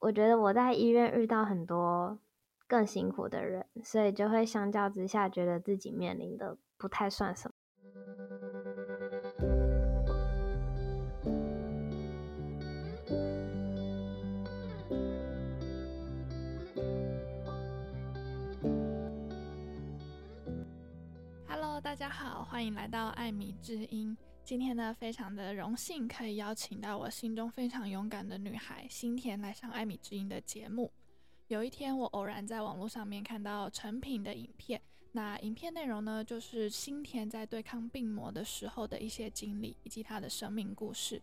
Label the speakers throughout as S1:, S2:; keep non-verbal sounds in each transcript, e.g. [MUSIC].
S1: 我觉得我在医院遇到很多更辛苦的人，所以就会相较之下觉得自己面临的不太算什么。
S2: Hello，大家好，欢迎来到艾米之音。今天呢，非常的荣幸可以邀请到我心中非常勇敢的女孩新田来上艾米之音的节目。有一天，我偶然在网络上面看到成品的影片，那影片内容呢，就是新田在对抗病魔的时候的一些经历以及她的生命故事。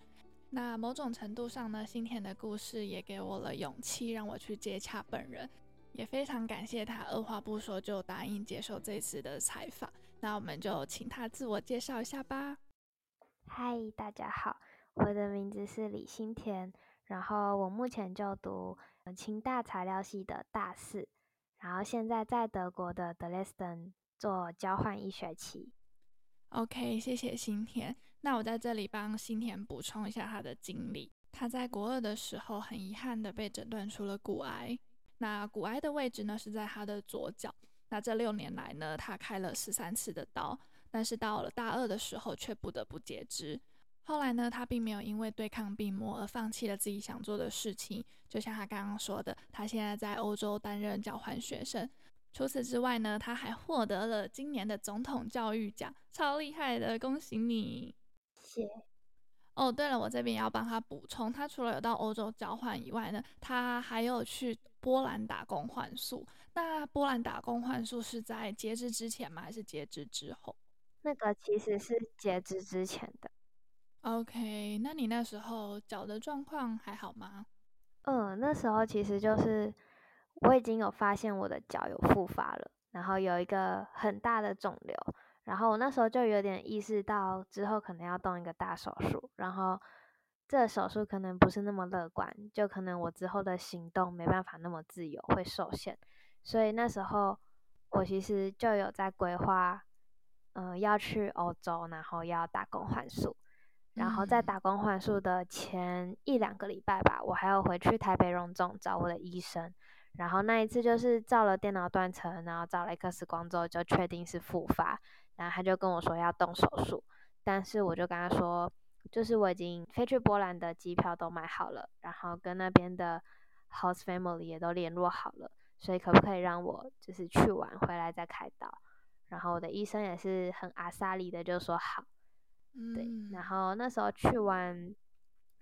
S2: 那某种程度上呢，新田的故事也给我了勇气，让我去接洽本人，也非常感谢她二话不说就答应接受这次的采访。那我们就请她自我介绍一下吧。
S1: 嗨，大家好，我的名字是李新田，然后我目前就读清大材料系的大四，然后现在在德国的德累斯顿做交换一学期。
S2: OK，谢谢新田。那我在这里帮新田补充一下他的经历。他在国二的时候，很遗憾的被诊断出了骨癌。那骨癌的位置呢，是在他的左脚。那这六年来呢，他开了十三次的刀。但是到了大二的时候，却不得不截肢。后来呢，他并没有因为对抗病魔而放弃了自己想做的事情。就像他刚刚说的，他现在在欧洲担任交换学生。除此之外呢，他还获得了今年的总统教育奖，超厉害的！恭喜你！
S1: 谢谢。
S2: 哦，对了，我这边也要帮他补充，他除了有到欧洲交换以外呢，他还有去波兰打工换宿。那波兰打工换宿是在截肢之前吗？还是截肢之后？
S1: 那个其实是截肢之前的。
S2: OK，那你那时候脚的状况还好吗？
S1: 嗯，那时候其实就是我已经有发现我的脚有复发了，然后有一个很大的肿瘤，然后我那时候就有点意识到之后可能要动一个大手术，然后这手术可能不是那么乐观，就可能我之后的行动没办法那么自由，会受限，所以那时候我其实就有在规划。嗯、呃，要去欧洲，然后要打工换宿，然后在打工换宿的前一两个礼拜吧，我还要回去台北荣总找我的医生，然后那一次就是照了电脑断层，然后照了 X 光之后就确定是复发，然后他就跟我说要动手术，但是我就跟他说，就是我已经飞去波兰的机票都买好了，然后跟那边的 host family 也都联络好了，所以可不可以让我就是去完回来再开刀？然后我的医生也是很阿萨里的，就说好，对。然后那时候去完，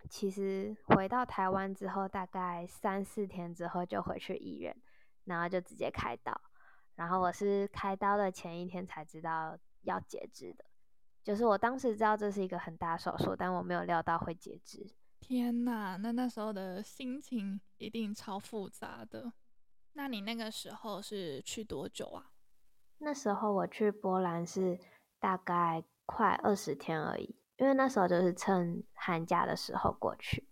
S1: 其实回到台湾之后，大概三四天之后就回去医院，然后就直接开刀。然后我是开刀的前一天才知道要截肢的，就是我当时知道这是一个很大手术，但我没有料到会截肢。
S2: 天呐，那那时候的心情一定超复杂的。那你那个时候是去多久啊？
S1: 那时候我去波兰是大概快二十天而已，因为那时候就是趁寒假的时候过去。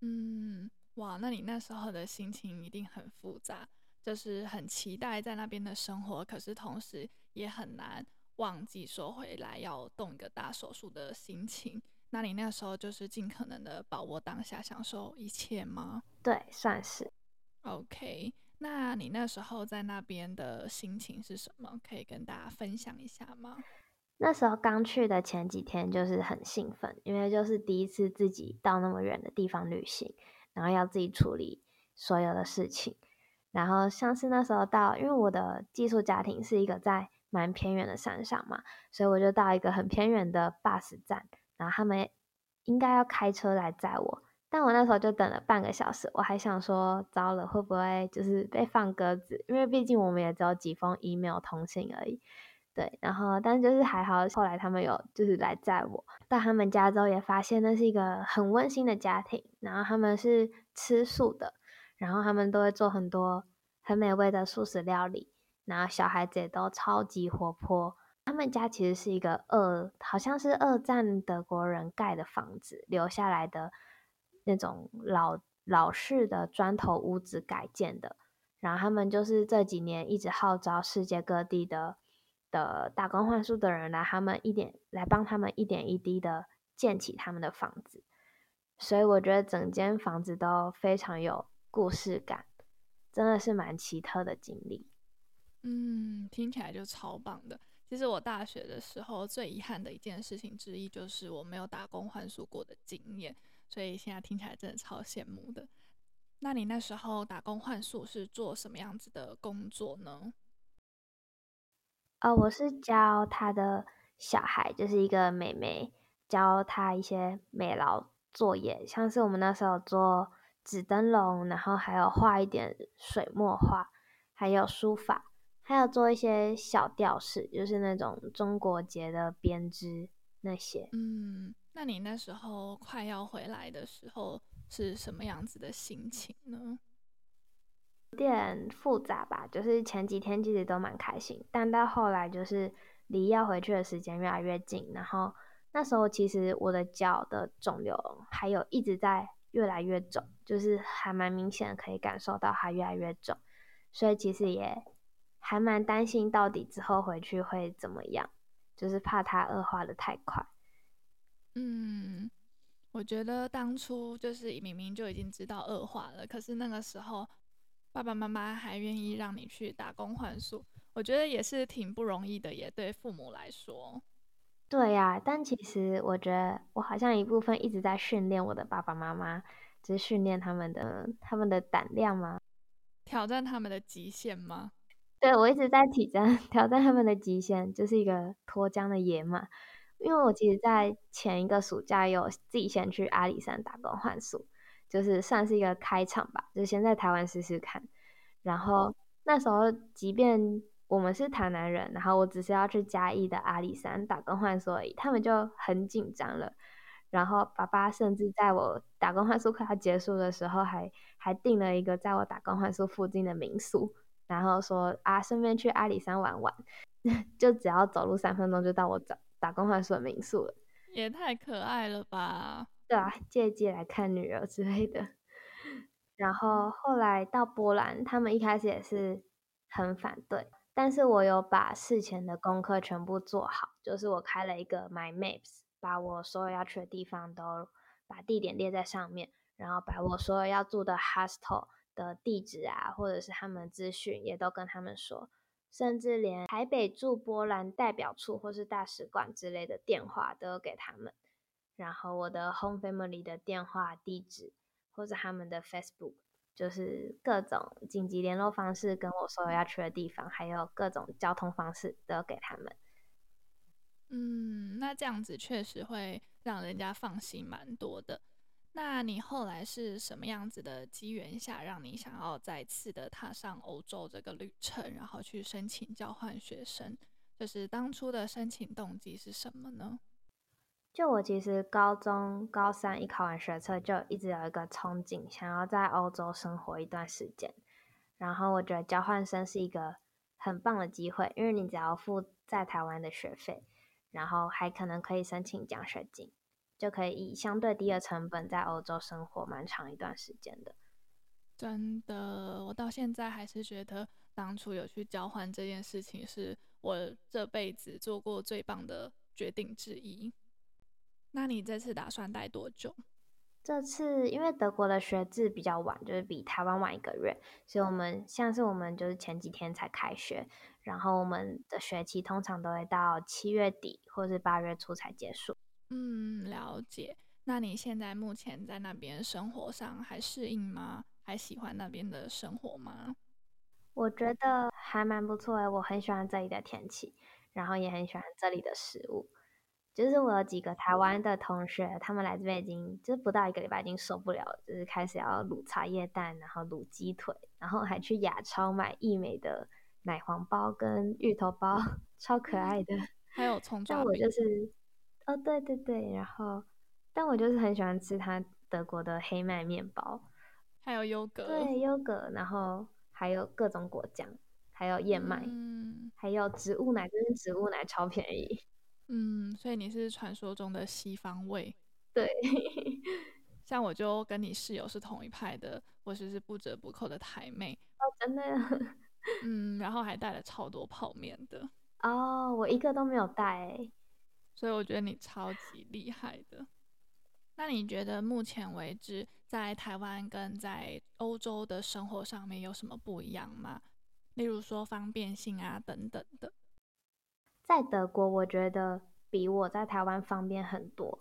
S2: 嗯，哇，那你那时候的心情一定很复杂，就是很期待在那边的生活，可是同时也很难忘记说回来要动一个大手术的心情。那你那时候就是尽可能的把握当下，享受一切吗？
S1: 对，算是。
S2: OK。那你那时候在那边的心情是什么？可以跟大家分享一下吗？
S1: 那时候刚去的前几天就是很兴奋，因为就是第一次自己到那么远的地方旅行，然后要自己处理所有的事情。然后像是那时候到，因为我的寄宿家庭是一个在蛮偏远的山上嘛，所以我就到一个很偏远的 bus 站，然后他们应该要开车来载我。但我那时候就等了半个小时，我还想说，糟了，会不会就是被放鸽子？因为毕竟我们也只有几封 email 通信而已。对，然后但就是还好，后来他们有就是来载我到他们家之后，也发现那是一个很温馨的家庭。然后他们是吃素的，然后他们都会做很多很美味的素食料理。然后小孩子也都超级活泼。他们家其实是一个二，好像是二战德国人盖的房子留下来的。那种老老式的砖头屋子改建的，然后他们就是这几年一直号召世界各地的的打工换宿的人来，他们一点来帮他们一点一滴的建起他们的房子，所以我觉得整间房子都非常有故事感，真的是蛮奇特的经历。
S2: 嗯，听起来就超棒的。其实我大学的时候最遗憾的一件事情之一，就是我没有打工换宿过的经验，所以现在听起来真的超羡慕的。那你那时候打工换宿是做什么样子的工作呢？
S1: 呃，我是教他的小孩，就是一个妹妹，教他一些美劳作业，像是我们那时候做纸灯笼，然后还有画一点水墨画，还有书法，还有做一些小吊饰，就是那种中国结的编织那些。
S2: 嗯，那你那时候快要回来的时候，是什么样子的心情呢？
S1: 有点复杂吧，就是前几天其实都蛮开心，但到后来就是离要回去的时间越来越近，然后那时候其实我的脚的肿瘤还有一直在越来越肿，就是还蛮明显可以感受到它越来越肿，所以其实也还蛮担心到底之后回去会怎么样，就是怕它恶化的太快。
S2: 嗯。我觉得当初就是明明就已经知道恶化了，可是那个时候爸爸妈妈还愿意让你去打工换宿，我觉得也是挺不容易的，也对父母来说。
S1: 对呀，但其实我觉得我好像一部分一直在训练我的爸爸妈妈，就是训练他们的他们的胆量吗？
S2: 挑战他们的极限吗？
S1: 对，我一直在挑战 [LAUGHS] 挑战他们的极限，就是一个脱缰的野马。因为我其实，在前一个暑假有自己先去阿里山打工换宿，就是算是一个开场吧，就先在台湾试试看。然后那时候，即便我们是台南人，然后我只是要去嘉义的阿里山打工换宿而已，他们就很紧张了。然后爸爸甚至在我打工换宿快要结束的时候还，还订了一个在我打工换宿附近的民宿，然后说啊，顺便去阿里山玩玩，[LAUGHS] 就只要走路三分钟就到我找。打工换宿的民宿了，
S2: 也太可爱了吧？
S1: 对啊，借机来看女儿之类的。然后后来到波兰，他们一开始也是很反对，但是我有把事前的功课全部做好，就是我开了一个 My Maps，把我所有要去的地方都把地点列在上面，然后把我所有要住的 hostel 的地址啊，或者是他们资讯也都跟他们说。甚至连台北驻波兰代表处或是大使馆之类的电话都有给他们，然后我的 home family 的电话地址或者他们的 Facebook，就是各种紧急联络方式，跟我所有要去的地方，还有各种交通方式都给他们。
S2: 嗯，那这样子确实会让人家放心蛮多的。那你后来是什么样子的机缘下，让你想要再次的踏上欧洲这个旅程，然后去申请交换学生？就是当初的申请动机是什么呢？
S1: 就我其实高中高三一考完学测，就一直有一个憧憬，想要在欧洲生活一段时间。然后我觉得交换生是一个很棒的机会，因为你只要付在台湾的学费，然后还可能可以申请奖学金。就可以以相对低的成本在欧洲生活蛮长一段时间的。
S2: 真的，我到现在还是觉得当初有去交换这件事情是我这辈子做过最棒的决定之一。那你这次打算待多久？
S1: 这次因为德国的学制比较晚，就是比台湾晚一个月，所以我们像是我们就是前几天才开学，然后我们的学期通常都会到七月底或是八月初才结束。
S2: 嗯，了解。那你现在目前在那边生活上还适应吗？还喜欢那边的生活吗？
S1: 我觉得还蛮不错诶，我很喜欢这里的天气，然后也很喜欢这里的食物。就是我有几个台湾的同学，他们来这边已经就是不到一个礼拜，已经受不了了，就是开始要卤茶叶蛋，然后卤鸡腿，然后还去亚超买义美的奶黄包跟芋头包，[LAUGHS] 超可爱的。
S2: 还有葱 [LAUGHS] 抓饼。
S1: 我就是。哦，对对对，然后，但我就是很喜欢吃它德国的黑麦面包，
S2: 还有优格，
S1: 对优格，然后还有各种果酱，还有燕麦，
S2: 嗯，
S1: 还有植物奶，就是植物奶超便宜，
S2: 嗯，所以你是传说中的西方味，
S1: 对，[LAUGHS]
S2: 像我就跟你室友是同一派的，我只是不折不扣的台妹，
S1: 哦，真的，[LAUGHS]
S2: 嗯，然后还带了超多泡面的，
S1: 哦，我一个都没有带。
S2: 所以我觉得你超级厉害的。那你觉得目前为止，在台湾跟在欧洲的生活上面有什么不一样吗？例如说方便性啊等等的。
S1: 在德国，我觉得比我在台湾方便很多，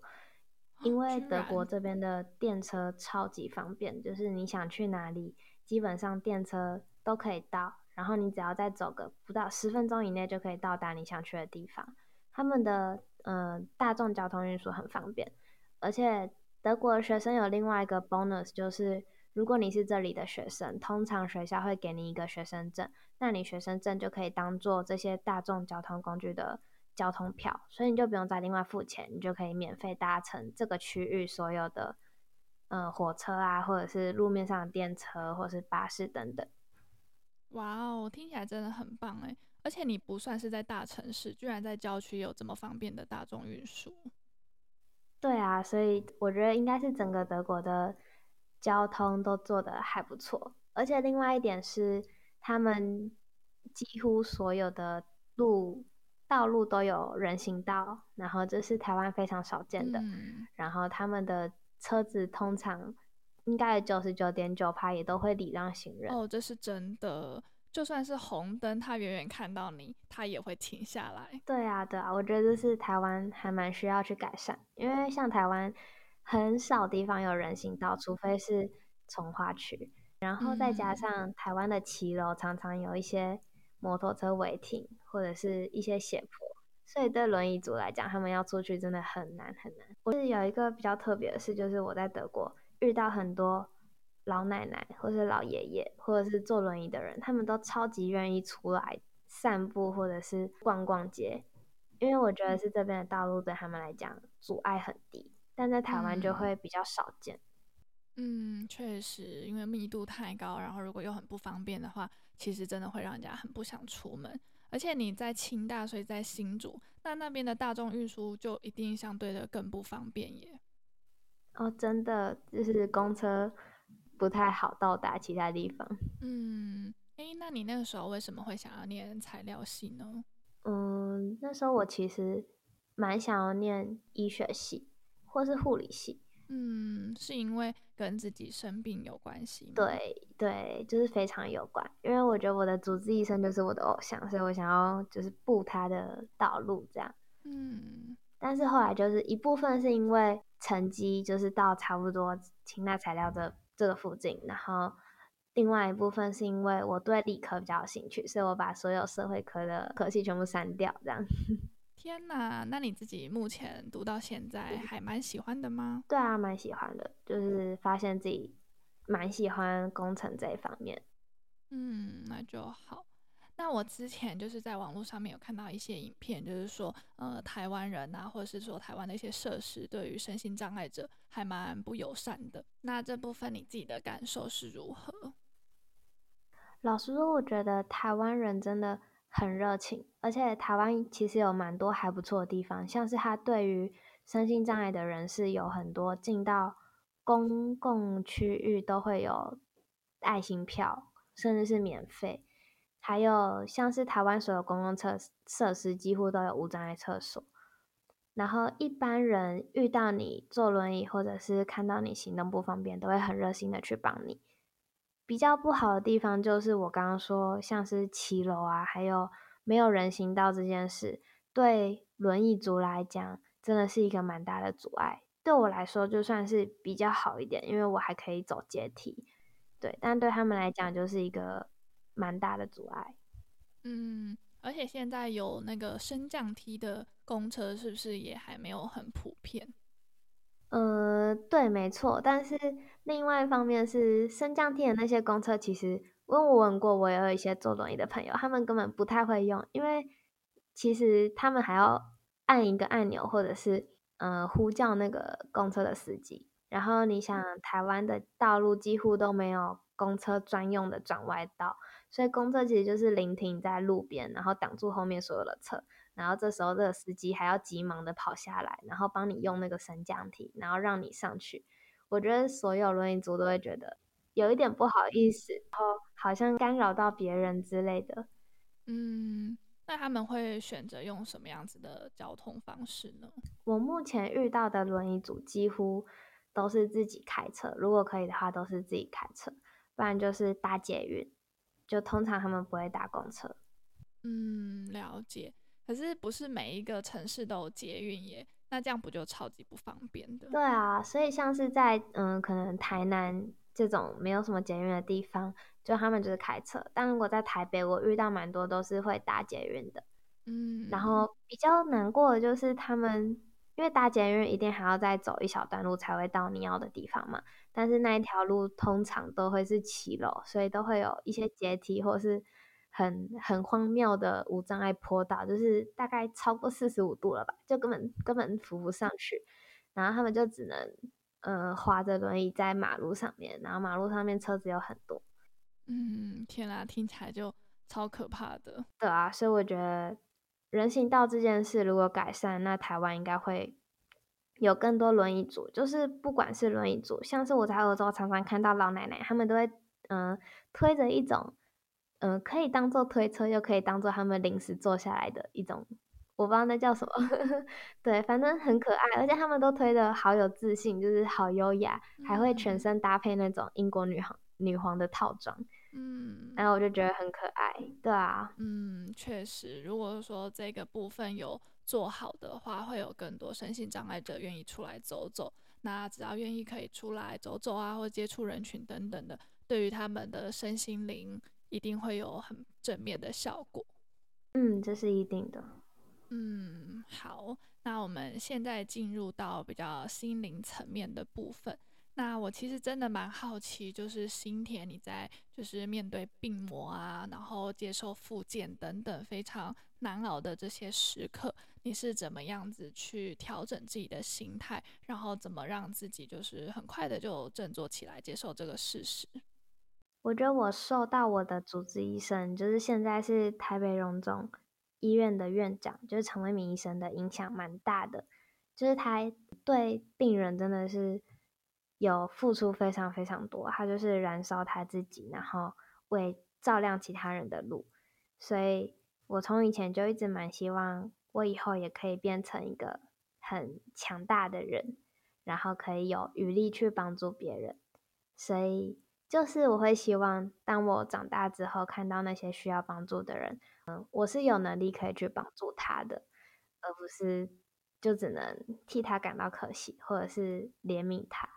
S1: 因为德国这边的电车超级方便，就是你想去哪里，基本上电车都可以到，然后你只要再走个不到十分钟以内就可以到达你想去的地方。他们的嗯、呃、大众交通运输很方便。而且德国的学生有另外一个 bonus，就是如果你是这里的学生，通常学校会给你一个学生证，那你学生证就可以当做这些大众交通工具的交通票，所以你就不用再另外付钱，你就可以免费搭乘这个区域所有的呃火车啊，或者是路面上的电车，或者是巴士等等。
S2: 哇哦，听起来真的很棒诶！而且你不算是在大城市，居然在郊区有这么方便的大众运输。
S1: 对啊，所以我觉得应该是整个德国的交通都做得还不错，而且另外一点是，他们几乎所有的路道路都有人行道，然后这是台湾非常少见的。嗯、然后他们的车子通常应该有九十九点九趴也都会礼让行人。
S2: 哦，这是真的。就算是红灯，他远远看到你，他也会停下来。
S1: 对啊，对啊，我觉得这是台湾还蛮需要去改善，因为像台湾很少地方有人行道，除非是从化区，然后再加上台湾的骑楼常常有一些摩托车违停或者是一些斜坡，所以对轮椅族来讲，他们要出去真的很难很难。我是有一个比较特别的事，就是我在德国遇到很多。老奶奶，或是老爷爷，或者是坐轮椅的人，他们都超级愿意出来散步，或者是逛逛街，因为我觉得是这边的道路对他们来讲阻碍很低，但在台湾就会比较少见。
S2: 嗯，确实，因为密度太高，然后如果又很不方便的话，其实真的会让人家很不想出门。而且你在清大，所以在新竹，那那边的大众运输就一定相对的更不方便耶。
S1: 哦，真的，就是公车。不太好到达其他地方。
S2: 嗯，诶，那你那个时候为什么会想要念材料系呢？
S1: 嗯，那时候我其实蛮想要念医学系或是护理系。
S2: 嗯，是因为跟自己生病有关系吗？
S1: 对对，就是非常有关。因为我觉得我的主治医生就是我的偶像，所以我想要就是步他的道路这样。
S2: 嗯，
S1: 但是后来就是一部分是因为成绩就是到差不多清大材料的。这个附近，然后另外一部分是因为我对理科比较有兴趣，所以我把所有社会科的科系全部删掉，这样。[LAUGHS]
S2: 天哪，那你自己目前读到现在还蛮喜欢的吗？
S1: 对啊，蛮喜欢的，就是发现自己蛮喜欢工程这一方面。
S2: 嗯，那就好。那我之前就是在网络上面有看到一些影片，就是说，呃，台湾人啊，或者是说台湾的一些设施，对于身心障碍者还蛮不友善的。那这部分你自己的感受是如何？
S1: 老实说，我觉得台湾人真的很热情，而且台湾其实有蛮多还不错的地方，像是他对于身心障碍的人是有很多进到公共区域都会有爱心票，甚至是免费。还有像是台湾所有公共厕设施几乎都有无障碍厕所，然后一般人遇到你坐轮椅或者是看到你行动不方便，都会很热心的去帮你。比较不好的地方就是我刚刚说，像是骑楼啊，还有没有人行道这件事，对轮椅族来讲真的是一个蛮大的阻碍。对我来说就算是比较好一点，因为我还可以走阶梯，对，但对他们来讲就是一个。蛮大的阻碍，
S2: 嗯，而且现在有那个升降梯的公车，是不是也还没有很普遍？
S1: 呃，对，没错。但是另外一方面是升降梯的那些公车，其实问我问过，我也有一些坐轮椅的朋友，他们根本不太会用，因为其实他们还要按一个按钮，或者是呃呼叫那个公车的司机。然后你想，台湾的道路几乎都没有公车专用的转弯道。所以公车其实就是临停在路边，然后挡住后面所有的车，然后这时候这个司机还要急忙的跑下来，然后帮你用那个升降梯，然后让你上去。我觉得所有轮椅族都会觉得有一点不好意思，然后好像干扰到别人之类的。
S2: 嗯，那他们会选择用什么样子的交通方式呢？
S1: 我目前遇到的轮椅组几乎都是自己开车，如果可以的话，都是自己开车，不然就是搭捷运。就通常他们不会搭公车。
S2: 嗯，了解。可是不是每一个城市都有捷运耶，那这样不就超级不方便的？
S1: 对啊，所以像是在嗯，可能台南这种没有什么捷运的地方，就他们就是开车。但如果在台北，我遇到蛮多都是会搭捷运的。
S2: 嗯，
S1: 然后比较难过的就是他们，因为搭捷运一定还要再走一小段路才会到你要的地方嘛。但是那一条路通常都会是骑楼，所以都会有一些阶梯或是。很很荒谬的无障碍坡道，就是大概超过四十五度了吧，就根本根本扶不上去，然后他们就只能呃滑着轮椅在马路上面，然后马路上面车子有很多。
S2: 嗯，天啊，听起来就超可怕的。
S1: 对啊，所以我觉得人行道这件事如果改善，那台湾应该会有更多轮椅族，就是不管是轮椅族，像是我在欧洲常常看到老奶奶，他们都会嗯、呃、推着一种。嗯、呃，可以当做推车，又可以当做他们临时坐下来的一种，我不知道那叫什么，[LAUGHS] 对，反正很可爱，而且他们都推的好有自信，就是好优雅，还会全身搭配那种英国女皇女皇的套装，嗯，然后我就觉得很可爱，对啊，
S2: 嗯，确实，如果说这个部分有做好的话，会有更多身心障碍者愿意出来走走，那只要愿意可以出来走走啊，或接触人群等等的，对于他们的身心灵。一定会有很正面的效果，
S1: 嗯，这是一定的。
S2: 嗯，好，那我们现在进入到比较心灵层面的部分。那我其实真的蛮好奇，就是新田你在就是面对病魔啊，然后接受复健等等非常难熬的这些时刻，你是怎么样子去调整自己的心态，然后怎么让自己就是很快的就振作起来，接受这个事实？
S1: 我觉得我受到我的主治医生，就是现在是台北荣总医院的院长，就是陈为民医生的影响蛮大的。就是他对病人真的是有付出非常非常多，他就是燃烧他自己，然后为照亮其他人的路。所以我从以前就一直蛮希望，我以后也可以变成一个很强大的人，然后可以有余力去帮助别人。所以。就是我会希望，当我长大之后，看到那些需要帮助的人，嗯，我是有能力可以去帮助他的，而不是就只能替他感到可惜，或者是怜悯他。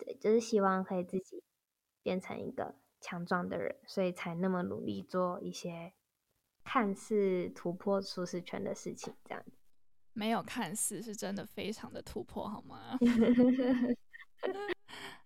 S1: 对，就是希望可以自己变成一个强壮的人，所以才那么努力做一些看似突破舒适圈的事情。这样
S2: 没有看似，是真的非常的突破，好吗？[LAUGHS]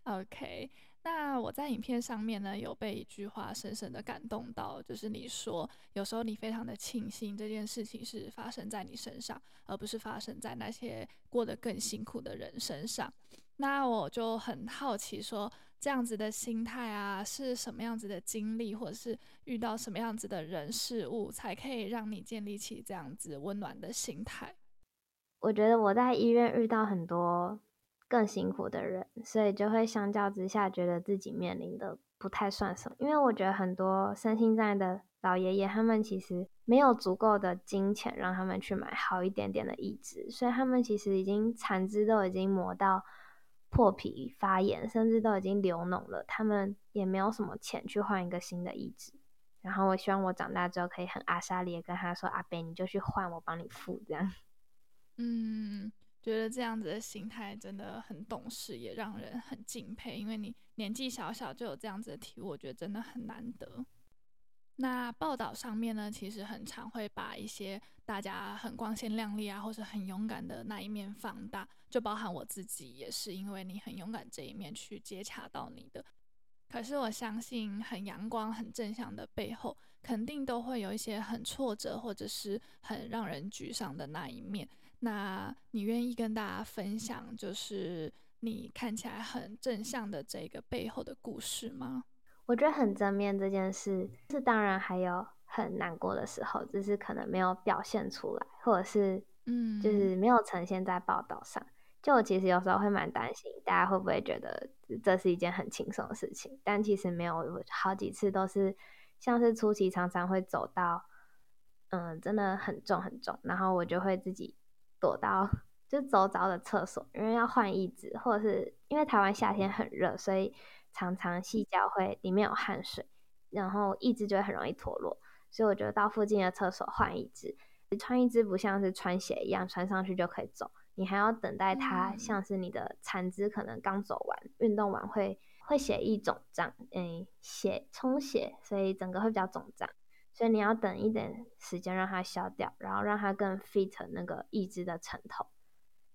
S2: OK。那我在影片上面呢，有被一句话深深的感动到，就是你说有时候你非常的庆幸这件事情是发生在你身上，而不是发生在那些过得更辛苦的人身上。那我就很好奇说，这样子的心态啊，是什么样子的经历，或者是遇到什么样子的人事物，才可以让你建立起这样子温暖的心态？
S1: 我觉得我在医院遇到很多。更辛苦的人，所以就会相较之下觉得自己面临的不太算什么。因为我觉得很多身心障碍的老爷爷，他们其实没有足够的金钱让他们去买好一点点的椅子，所以他们其实已经残肢都已经磨到破皮发炎，甚至都已经流脓了，他们也没有什么钱去换一个新的义肢。然后我希望我长大之后可以很阿莎力跟他说：“阿伯，你就去换，我帮你付。”这样，[LAUGHS]
S2: 嗯。觉得这样子的心态真的很懂事，也让人很敬佩。因为你年纪小小就有这样子的体悟，我觉得真的很难得。那报道上面呢，其实很常会把一些大家很光鲜亮丽啊，或是很勇敢的那一面放大，就包含我自己也是，因为你很勇敢这一面去接洽到你的。可是我相信，很阳光、很正向的背后，肯定都会有一些很挫折，或者是很让人沮丧的那一面。那你愿意跟大家分享，就是你看起来很正向的这个背后的故事吗？
S1: 我觉得很正面这件事，是当然还有很难过的时候，只是可能没有表现出来，或者是嗯，就是没有呈现在报道上。就我其实有时候会蛮担心，大家会不会觉得这是一件很轻松的事情？但其实没有，好几次都是像是初期常常会走到。嗯，真的很重很重，然后我就会自己躲到就走着的厕所，因为要换椅子，或者是因为台湾夏天很热，所以常常细胶会里面有汗水，然后一只就会很容易脱落，所以我觉得到附近的厕所换一只。穿一只不像是穿鞋一样穿上去就可以走，你还要等待它，像是你的残肢可能刚走完，运动完会会血液肿胀，嗯，血充血，所以整个会比较肿胀。所以你要等一点时间让它消掉，然后让它更 fit 那个义肢的成头。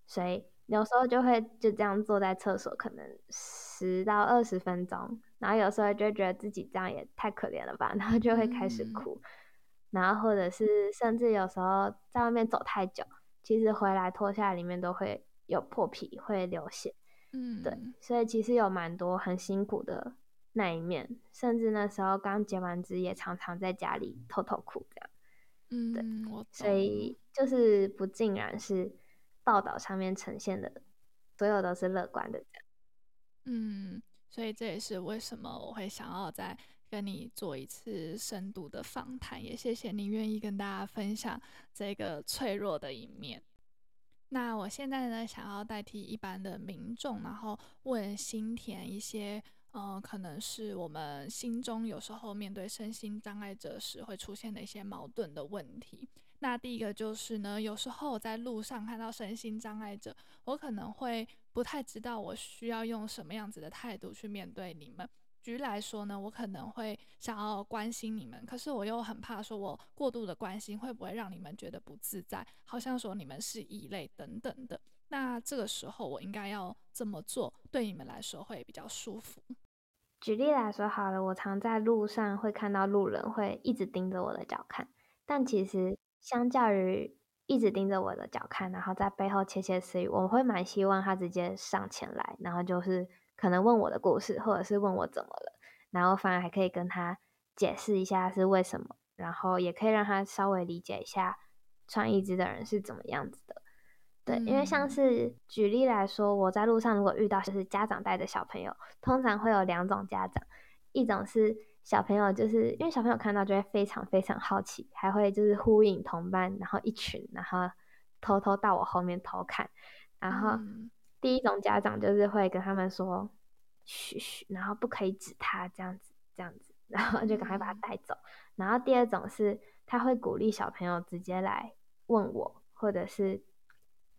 S1: 所以有时候就会就这样坐在厕所，可能十到二十分钟。然后有时候就觉得自己这样也太可怜了吧，然后就会开始哭。嗯、然后或者是甚至有时候在外面走太久，其实回来脱下来里面都会有破皮，会流血。嗯，对。所以其实有蛮多很辛苦的。那一面，甚至那时候刚结完职，也常常在家里偷偷哭这样。嗯，对，所以就是不尽然是报道上面呈现的，所有都是乐观的这样。
S2: 嗯，所以这也是为什么我会想要再跟你做一次深度的访谈，也谢谢你愿意跟大家分享这个脆弱的一面。那我现在呢，想要代替一般的民众，然后问新田一些。呃，可能是我们心中有时候面对身心障碍者时会出现的一些矛盾的问题。那第一个就是呢，有时候我在路上看到身心障碍者，我可能会不太知道我需要用什么样子的态度去面对你们。举例来说呢，我可能会想要关心你们，可是我又很怕说我过度的关心会不会让你们觉得不自在，好像说你们是异类等等的。那这个时候我应该要怎么做，对你们来说会比较舒服？
S1: 举例来说好了，我常在路上会看到路人会一直盯着我的脚看，但其实相较于一直盯着我的脚看，然后在背后窃窃私语，我会蛮希望他直接上前来，然后就是可能问我的故事，或者是问我怎么了，然后反而还可以跟他解释一下是为什么，然后也可以让他稍微理解一下穿义肢的人是怎么样子的。对，因为像是举例来说，我在路上如果遇到就是家长带着小朋友，通常会有两种家长，一种是小朋友，就是因为小朋友看到就会非常非常好奇，还会就是呼应同伴，然后一群，然后偷偷到我后面偷看。然后第一种家长就是会跟他们说，嘘嘘，然后不可以指他这样子，这样子，然后就赶快把他带走。然后第二种是他会鼓励小朋友直接来问我，或者是。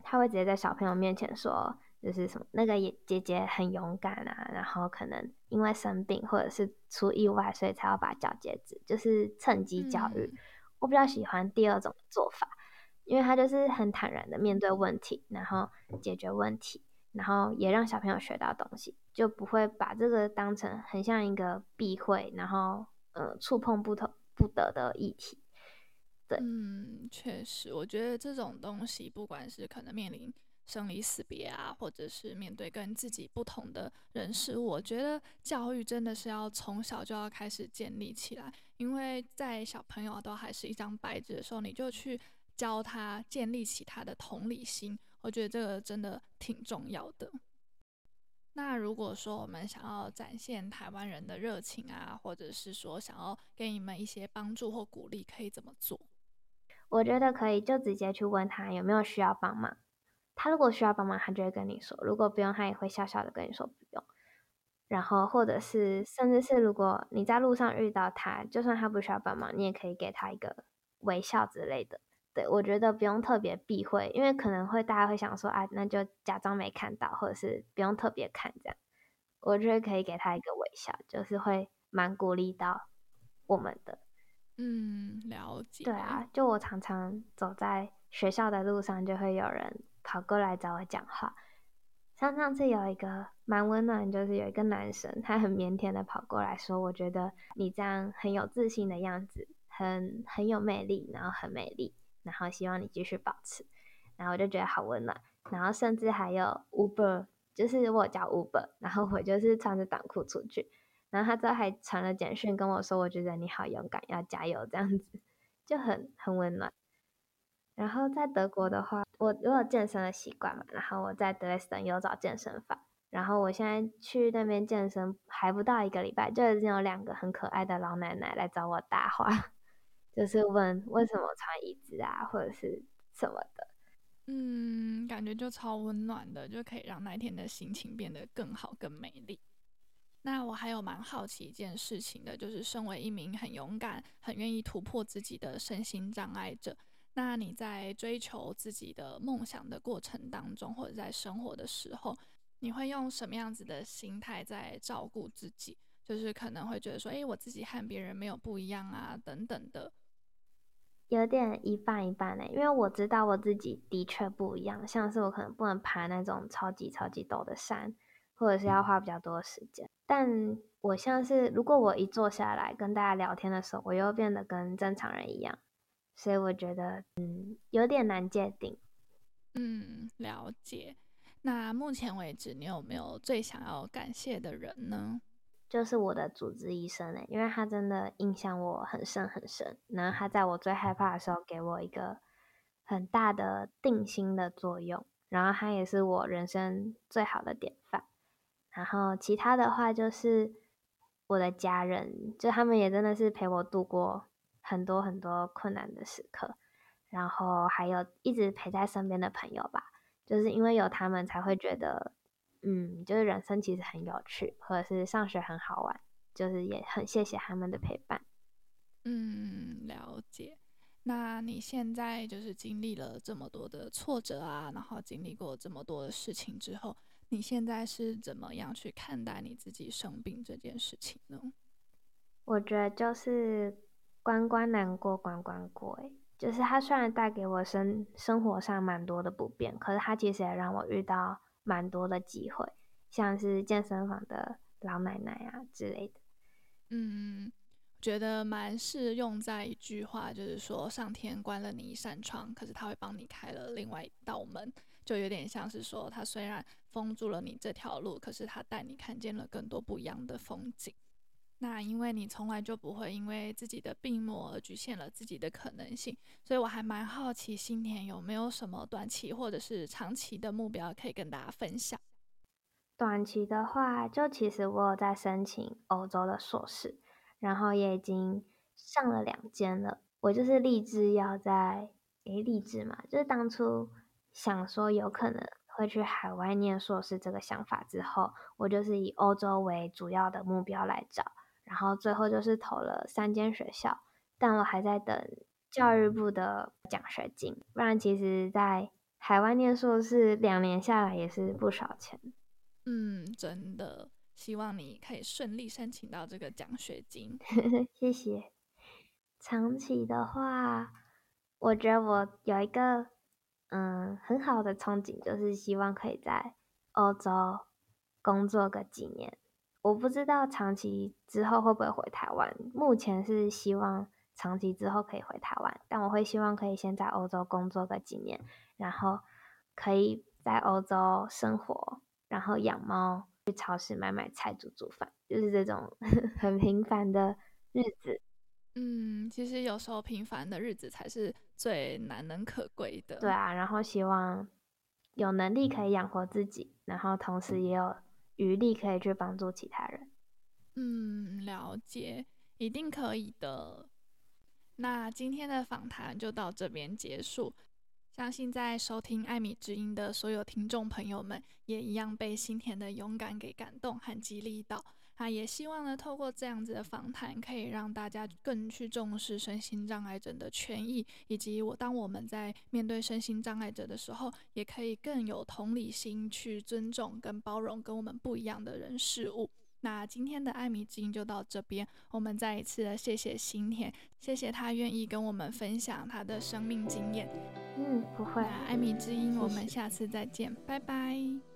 S1: 他会直接在小朋友面前说，就是什么那个也姐姐很勇敢啊，然后可能因为生病或者是出意外，所以才要把脚截肢，就是趁机教育。嗯。我比较喜欢第二种做法，因为他就是很坦然的面对问题，然后解决问题，然后也让小朋友学到东西，就不会把这个当成很像一个避讳，然后呃触碰不得不得的议题。
S2: 对嗯，确实，我觉得这种东西，不管是可能面临生离死别啊，或者是面对跟自己不同的人事物，我觉得教育真的是要从小就要开始建立起来，因为在小朋友都还是一张白纸的时候，你就去教他建立起他的同理心，我觉得这个真的挺重要的。那如果说我们想要展现台湾人的热情啊，或者是说想要给你们一些帮助或鼓励，可以怎么做？
S1: 我觉得可以，就直接去问他有没有需要帮忙。他如果需要帮忙，他就会跟你说；如果不用，他也会笑笑的跟你说不用。然后，或者是，甚至是如果你在路上遇到他，就算他不需要帮忙，你也可以给他一个微笑之类的。对，我觉得不用特别避讳，因为可能会大家会想说啊，那就假装没看到，或者是不用特别看这样。我觉得可以给他一个微笑，就是会蛮鼓励到我们的。
S2: 嗯，了解。
S1: 对啊，就我常常走在学校的路上，就会有人跑过来找我讲话。像上次有一个蛮温暖，就是有一个男生，他很腼腆的跑过来说：“我觉得你这样很有自信的样子，很很有魅力，然后很美丽，然后希望你继续保持。”然后我就觉得好温暖。然后甚至还有 Uber，就是我叫 Uber，然后我就是穿着短裤出去。然后他之后还传了简讯跟我说：“我觉得你好勇敢，要加油。”这样子就很很温暖。然后在德国的话，我我有健身的习惯嘛，然后我在德累斯顿有找健身房。然后我现在去那边健身还不到一个礼拜，就已经有两个很可爱的老奶奶来找我搭话，就是问为什么穿椅子啊，或者是什么的。
S2: 嗯，感觉就超温暖的，就可以让那天的心情变得更好、更美丽。那我还有蛮好奇一件事情的，就是身为一名很勇敢、很愿意突破自己的身心障碍者，那你在追求自己的梦想的过程当中，或者在生活的时候，你会用什么样子的心态在照顾自己？就是可能会觉得说，诶，我自己和别人没有不一样啊，等等的。
S1: 有点一半一半呢，因为我知道我自己的确不一样，像是我可能不能爬那种超级超级陡的山，或者是要花比较多的时间。但我像是如果我一坐下来跟大家聊天的时候，我又变得跟正常人一样，所以我觉得嗯有点难界定。
S2: 嗯，了解。那目前为止，你有没有最想要感谢的人呢？
S1: 就是我的主治医生呢，因为他真的印象我很深很深。然后他在我最害怕的时候，给我一个很大的定心的作用。然后他也是我人生最好的典范。然后其他的话就是我的家人，就他们也真的是陪我度过很多很多困难的时刻。然后还有一直陪在身边的朋友吧，就是因为有他们才会觉得。嗯，就是人生其实很有趣，或者是上学很好玩，就是也很谢谢他们的陪伴。
S2: 嗯，了解。那你现在就是经历了这么多的挫折啊，然后经历过这么多的事情之后，你现在是怎么样去看待你自己生病这件事情呢？
S1: 我觉得就是关关难过关关过，诶，就是它虽然带给我生生活上蛮多的不便，可是它其实也让我遇到。蛮多的机会，像是健身房的老奶奶啊之类的。
S2: 嗯，觉得蛮适用在一句话，就是说上天关了你一扇窗，可是他会帮你开了另外一道门，就有点像是说他虽然封住了你这条路，可是他带你看见了更多不一样的风景。那因为你从来就不会因为自己的病魔而局限了自己的可能性，所以我还蛮好奇新田有没有什么短期或者是长期的目标可以跟大家分享。
S1: 短期的话，就其实我有在申请欧洲的硕士，然后也已经上了两间了。我就是立志要在，诶，立志嘛，就是当初想说有可能会去海外念硕士这个想法之后，我就是以欧洲为主要的目标来找。然后最后就是投了三间学校，但我还在等教育部的奖学金，不然其实在海外念硕士两年下来也是不少钱。
S2: 嗯，真的，希望你可以顺利申请到这个奖学金。[LAUGHS]
S1: 谢谢。长期的话，我觉得我有一个嗯很好的憧憬，就是希望可以在欧洲工作个几年。我不知道长期之后会不会回台湾，目前是希望长期之后可以回台湾，但我会希望可以先在欧洲工作个几年，然后可以在欧洲生活，然后养猫，去超市买买菜，煮煮饭，就是这种 [LAUGHS] 很平凡的日子。
S2: 嗯，其实有时候平凡的日子才是最难能可贵的。
S1: 对啊，然后希望有能力可以养活自己，然后同时也有。余力可以去帮助其他人。
S2: 嗯，了解，一定可以的。那今天的访谈就到这边结束。相信在收听艾米之音的所有听众朋友们，也一样被新田的勇敢给感动和激励到。那也希望呢，透过这样子的访谈，可以让大家更去重视身心障碍者的权益，以及我当我们在面对身心障碍者的时候，也可以更有同理心去尊重跟包容跟我们不一样的人事物。那今天的艾米之音就到这边，我们再一次的谢谢新田，谢谢他愿意跟我们分享他的生命经验。
S1: 嗯，不会。
S2: 艾米之音，我们下次再见，拜拜。